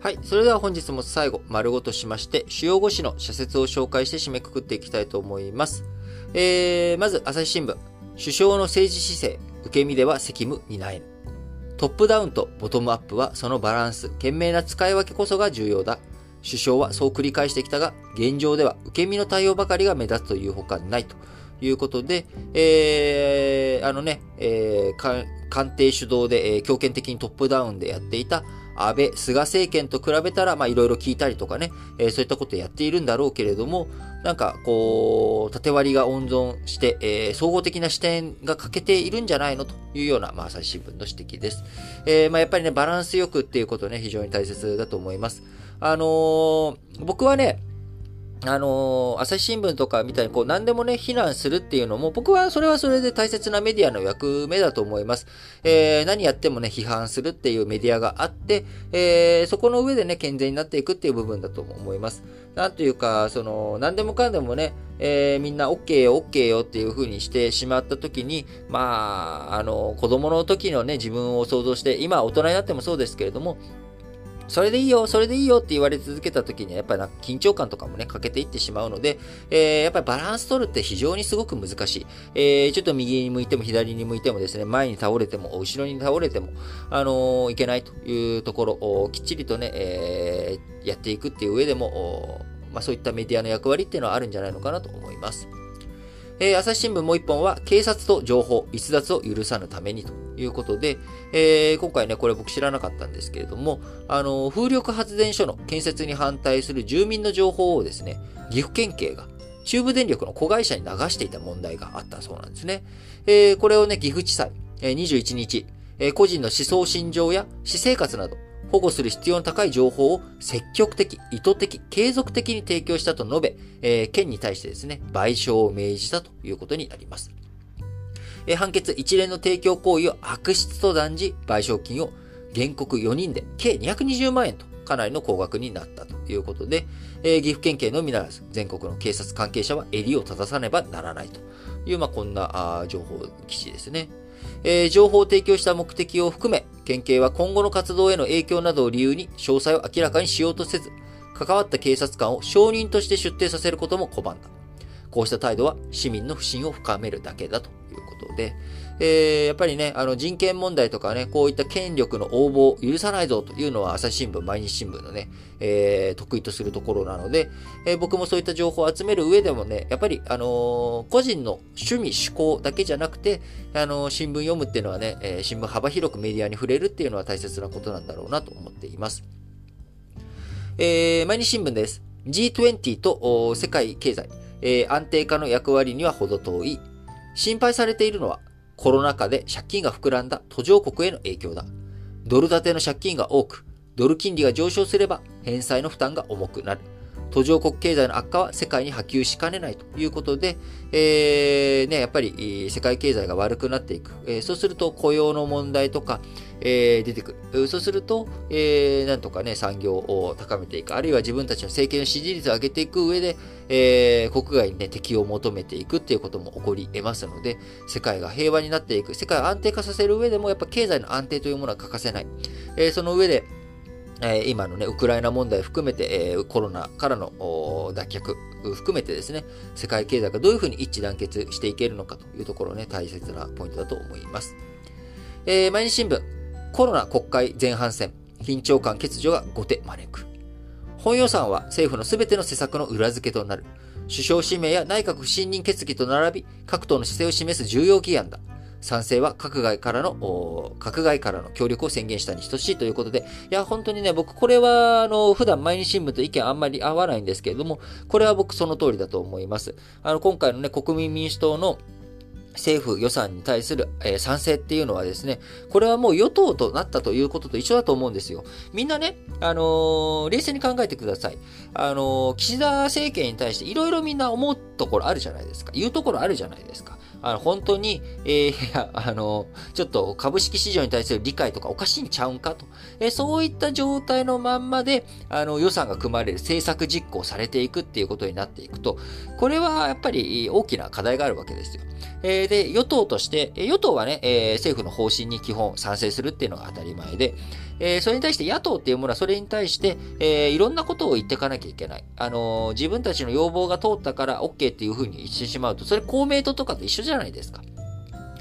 はい。それでは本日も最後、丸ごとしまして、主要5紙の社説を紹介して締めくくっていきたいと思います。えー、まず、朝日新聞。首相の政治姿勢、受け身では責務担えぬ。トップダウンとボトムアップはそのバランス、賢明な使い分けこそが重要だ。首相はそう繰り返してきたが、現状では受け身の対応ばかりが目立つというほかないということで、えー、あのね、えー、官邸主導で、えー、強権的にトップダウンでやっていた安倍、菅政権と比べたら、まあいろいろ聞いたりとかね、えー、そういったことやっているんだろうけれども、なんかこう、縦割りが温存して、えー、総合的な視点が欠けているんじゃないのというような、まあ朝日新聞の指摘です。えー、まあやっぱりね、バランスよくっていうことね、非常に大切だと思います。あのー、僕はね、あのー、朝日新聞とかみたいにこう何でもね、非難するっていうのも、僕はそれはそれで大切なメディアの役目だと思います。えー、何やってもね、批判するっていうメディアがあって、えー、そこの上でね、健全になっていくっていう部分だと思います。なんというか、その、何でもかんでもね、えー、みんな OK よ、OK よっていう風にしてしまった時に、まあ、あの、子供の時のね、自分を想像して、今大人になってもそうですけれども、それでいいよ、それでいいよって言われ続けた時に、やっぱり緊張感とかもね、欠けていってしまうので、えー、やっぱりバランス取るって非常にすごく難しい。えー、ちょっと右に向いても左に向いてもですね、前に倒れても、後ろに倒れても、あのー、いけないというところをきっちりとね、えー、やっていくっていう上でも、まあ、そういったメディアの役割っていうのはあるんじゃないのかなと思います。えー、朝日新聞もう一本は、警察と情報、逸脱を許さぬためにということで、えー、今回ね、これ僕知らなかったんですけれども、あの、風力発電所の建設に反対する住民の情報をですね、岐阜県警が中部電力の子会社に流していた問題があったそうなんですね。えー、これをね、岐阜地裁、えー、21日、えー、個人の思想心情や私生活など、保護する必要の高い情報を積極的、意図的、継続的に提供したと述べ、えー、県に対してですね、賠償を命じたということになります。えー、判決一連の提供行為を悪質と断じ、賠償金を原告4人で計220万円とかなりの高額になったということで、えー、岐阜県警のみならず、全国の警察関係者は襟を正さねばならないという、まあ、こんなあ情報記事ですね。えー、情報を提供した目的を含め、県警は今後の活動への影響などを理由に詳細を明らかにしようとせず、関わった警察官を証人として出廷させることも拒んだ。こうした態度は市民の不信を深めるだけだということで、えー、やっぱりね、あの人権問題とかね、こういった権力の応募を許さないぞというのは朝日新聞、毎日新聞のね、えー、得意とするところなので、えー、僕もそういった情報を集める上でもね、やっぱり、あの、個人の趣味、趣向だけじゃなくて、あの、新聞読むっていうのはね、え、新聞幅広くメディアに触れるっていうのは大切なことなんだろうなと思っています。え、毎日新聞です。G20 と世界経済、え、安定化の役割には程遠い。心配されているのは、コロナ禍で借金が膨らんだ途上国への影響だ。ドル建ての借金が多く、ドル金利が上昇すれば返済の負担が重くなる。途上国経済の悪化は世界に波及しかねないということで、えー、ね、やっぱり世界経済が悪くなっていく。えー、そうすると雇用の問題とか、えー、出てくる。そうすると、えー、なんとかね、産業を高めていく。あるいは自分たちの政権の支持率を上げていく上で、えー、国外にね、敵を求めていくっていうことも起こり得ますので、世界が平和になっていく。世界を安定化させる上でも、やっぱ経済の安定というものは欠かせない。えー、その上で、え今のね、ウクライナ問題含めて、えコロナからの脱却含めてですね、世界経済がどういうふうに一致団結していけるのかというところね、大切なポイントだと思います。えー、毎日新聞、コロナ国会前半戦、緊張感欠如が後手招く。本予算は政府のすべての施策の裏付けとなる。首相指名や内閣不信任決議と並び、各党の姿勢を示す重要議案だ。賛成は閣外からの、閣外からの協力を宣言したに等しいということで、いや、本当にね、僕、これは、あの、普段毎日新聞と意見あんまり合わないんですけれども、これは僕その通りだと思います。あの、今回のね、国民民主党の政府予算に対する、えー、賛成っていうのはですね、これはもう与党となったということと一緒だと思うんですよ。みんなね、あのー、冷静に考えてください。あのー、岸田政権に対していろいろみんな思うところあるじゃないですか。言うところあるじゃないですか。あの、本当に、えー、あの、ちょっと株式市場に対する理解とかおかしいんちゃうんかと。え、そういった状態のまんまで、あの、予算が組まれる政策実行されていくっていうことになっていくと、これはやっぱり大きな課題があるわけですよ。ええー、で、与党として、与党はね、えー、政府の方針に基本賛成するっていうのが当たり前で、えー、それに対して野党っていうものはそれに対して、えー、いろんなことを言っていかなきゃいけない。あのー、自分たちの要望が通ったから OK っていうふうに言ってしまうと、それ公明党とかと一緒じゃないですか。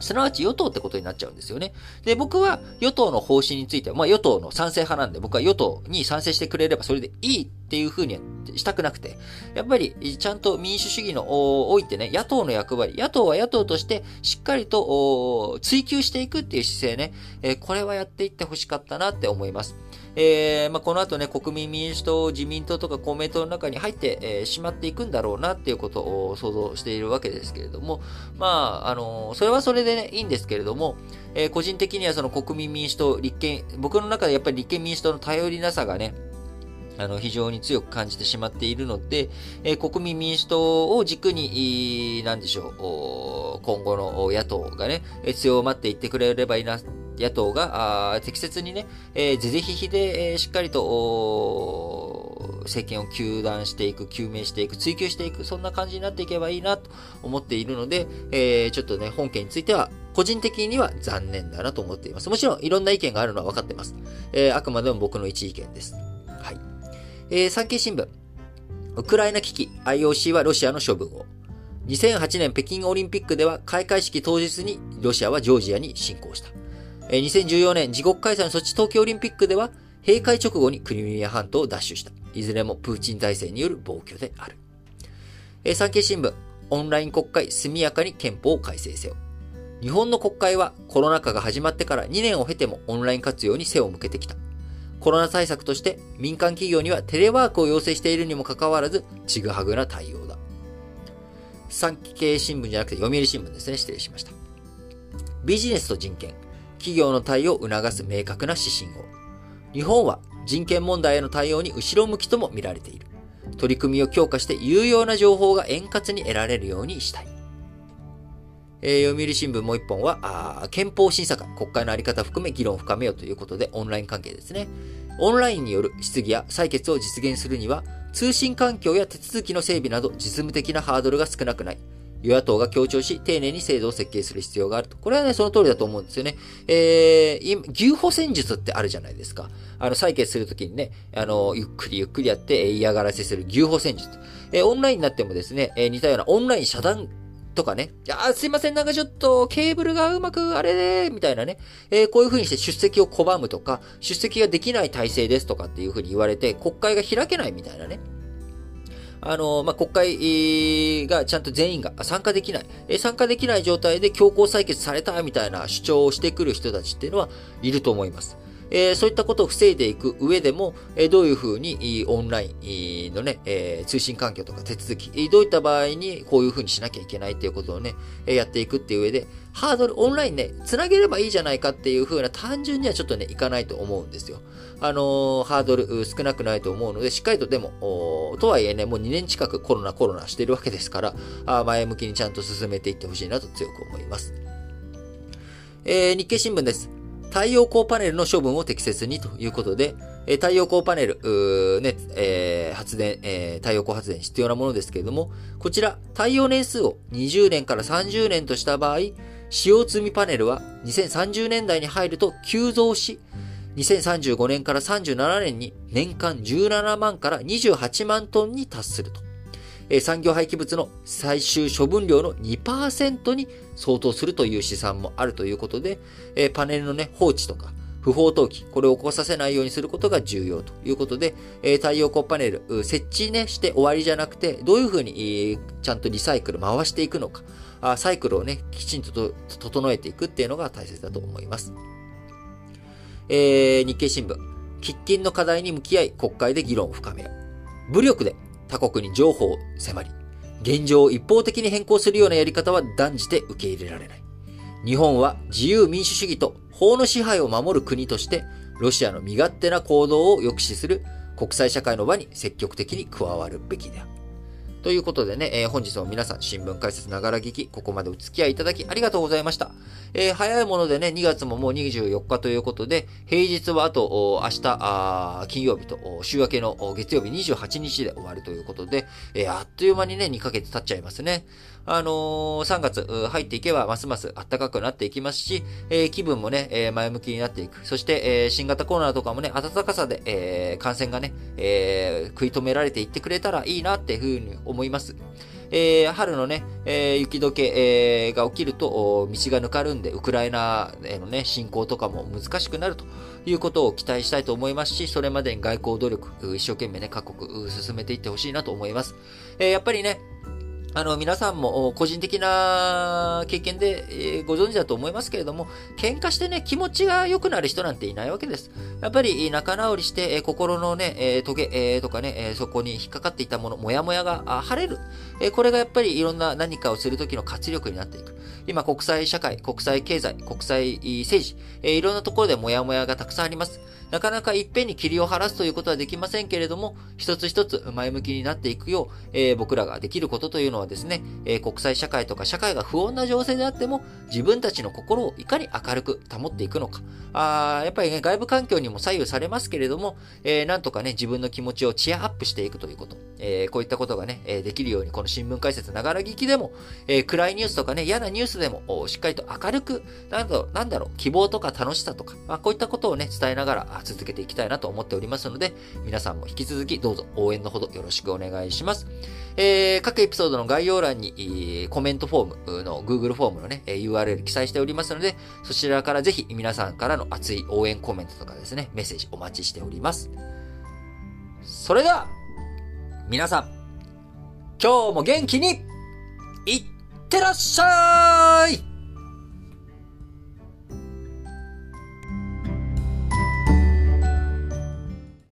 すなわち与党ってことになっちゃうんですよね。で、僕は与党の方針については、まあ与党の賛成派なんで、僕は与党に賛成してくれればそれでいいっていうふうにしたくなくて、やっぱりちゃんと民主主義のおいてね、野党の役割、野党は野党としてしっかりと追求していくっていう姿勢ね、えー、これはやっていってほしかったなって思います。えー、まあ、この後ね、国民民主党、自民党とか公明党の中に入って、えー、まっていくんだろうなっていうことを想像しているわけですけれども、まあ、あのー、それはそれでね、いいんですけれども、え、個人的にはその国民民主党、立憲、僕の中でやっぱり立憲民主党の頼りなさがね、あの、非常に強く感じてしまっているので、えー、国民民主党を軸に、なんでしょう、今後の野党がね、強まっていってくれればいいな、野党が適切にね、えー、是々非々で、えー、しっかりと、政権を糾弾していく、究明していく、追求していく、そんな感じになっていけばいいなと思っているので、えー、ちょっとね、本件については、個人的には残念だなと思っています。もちろん、いろんな意見があるのは分かってます。えー、あくまでも僕の一意見です。えー、産経新聞。ウクライナ危機、IOC はロシアの処分を。2008年北京オリンピックでは開会式当日にロシアはジョージアに侵攻した。2014年自国開催の措置東京オリンピックでは閉会直後にクリミア半島を奪取した。いずれもプーチン体制による暴挙である。産経新聞、オンライン国会速やかに憲法を改正せよ。日本の国会はコロナ禍が始まってから2年を経てもオンライン活用に背を向けてきた。コロナ対策として民間企業にはテレワークを要請しているにもかかわらず、ちぐはぐな対応だ。産経新聞じゃなくて読売新聞ですね。失礼しました。ビジネスと人権、企業の対応を促す明確な指針を。日本は人権問題への対応に後ろ向きとも見られている。取り組みを強化して有用な情報が円滑に得られるようにしたい。えー、読売新聞もう一本は、あ憲法審査会、国会のあり方含め議論を深めようということで、オンライン関係ですね。オンラインによる質疑や採決を実現するには、通信環境や手続きの整備など実務的なハードルが少なくない。与野党が強調し、丁寧に制度を設計する必要があると。これはね、その通りだと思うんですよね。えー、牛歩戦術ってあるじゃないですか。あの、採決するときにね、あの、ゆっくりゆっくりやって、嫌がらせする牛歩戦術。えー、オンラインになってもですね、えー、似たようなオンライン遮断とかね、いやすいません、なんかちょっと、ケーブルがうまく、あれで、みたいなね、えー、こういう風にして出席を拒むとか、出席ができない体制ですとかっていう風に言われて、国会が開けないみたいなね。あの、まあ、国会がちゃんと全員が参加できない、え参加できない状態で強行採決されたみたいな主張をしてくる人たちっていうのはいると思います。え、そういったことを防いでいく上でも、え、どういうふうにオンラインのね、え、通信環境とか手続き、どういった場合にこういうふうにしなきゃいけないっていうことをね、えやっていくっていう上で、ハードル、オンラインね、つなげればいいじゃないかっていうふうな単純にはちょっとね、いかないと思うんですよ。あのハードル少なくないと思うので、しっかりとでも、とはいえね、もう2年近くコロナコロナしてるわけですから、あ前向きにちゃんと進めていってほしいなと強く思います。えー、日経新聞です。太陽光パネルの処分を適切にということで、え太陽光パネル、ね、えー、発電、えー、太陽光発電必要なものですけれども、こちら、太陽年数を20年から30年とした場合、使用積みパネルは2030年代に入ると急増し、2035年から37年に年間17万から28万トンに達すると。え産業廃棄物の最終処分量の2%に相当するという試算もあるということで、えパネルのね、放置とか、不法投棄、これを起こさせないようにすることが重要ということで、え太陽光パネル、設置ね、して終わりじゃなくて、どういうふうに、ちゃんとリサイクル回していくのか、あサイクルをね、きちんと整えていくっていうのが大切だと思います。えー、日経新聞、喫緊の課題に向き合い、国会で議論を深めよう。武力で他国に譲歩を迫り、現状を一方的に変更するようなやり方は断じて受け入れられない。日本は自由民主主義と法の支配を守る国として、ロシアの身勝手な行動を抑止する国際社会の場に積極的に加わるべきである。ということでね、えー、本日も皆さん新聞解説ながら聞き、ここまでお付き合いいただきありがとうございました。えー、早いものでね、2月ももう24日ということで、平日はあと、明日、あ金曜日と、週明けの月曜日28日で終わるということで、えー、あっという間にね、2ヶ月経っちゃいますね。あのー、3月入っていけばますます暖かくなっていきますし、えー、気分もね、えー、前向きになっていく。そして、えー、新型コロナとかもね、暖かさで、えー、感染がね、えー、食い止められていってくれたらいいなっていうふうに思います。えー、春のね、えー、雪解け、えー、が起きると、道がぬかるんで、ウクライナへのね、侵攻とかも難しくなるということを期待したいと思いますし、それまでに外交努力、一生懸命ね、各国進めていってほしいなと思います。え、やっぱりね、あの、皆さんも個人的な経験で、ご存知だと思いますけれども、喧嘩してね、気持ちが良くなる人なんていないわけです。やっぱり仲直りして、心のね、トゲ、とかね、そこに引っかかっていたもの、もやもやが晴れる。これがやっぱりいろんな何かをするときの活力になっていく。今、国際社会、国際経済、国際政治、いろんなところでもやもやがたくさんあります。なかなかいっぺんに霧を晴らすということはできませんけれども、一つ一つ前向きになっていくよう、えー、僕らができることというのはですね、えー、国際社会とか社会が不穏な情勢であっても、自分たちの心をいかに明るく保っていくのか。あやっぱりね、外部環境にも左右されますけれども、えー、なんとかね、自分の気持ちをチアアップしていくということ。えこういったことがね、えできるように、この新聞解説ながら聞きでも、え暗いニュースとかね、嫌なニュースでも、しっかりと明るく、なんだろう、なんだろう希望とか楽しさとか、まあ、こういったことをね、伝えながら続けていきたいなと思っておりますので、皆さんも引き続きどうぞ応援のほどよろしくお願いします。えー、各エピソードの概要欄に、えコメントフォームの Google フォームのねえ、URL 記載しておりますので、そちらからぜひ皆さんからの熱い応援コメントとかですね、メッセージお待ちしております。それでは、皆さん、今日も元気に、いってらっしゃい！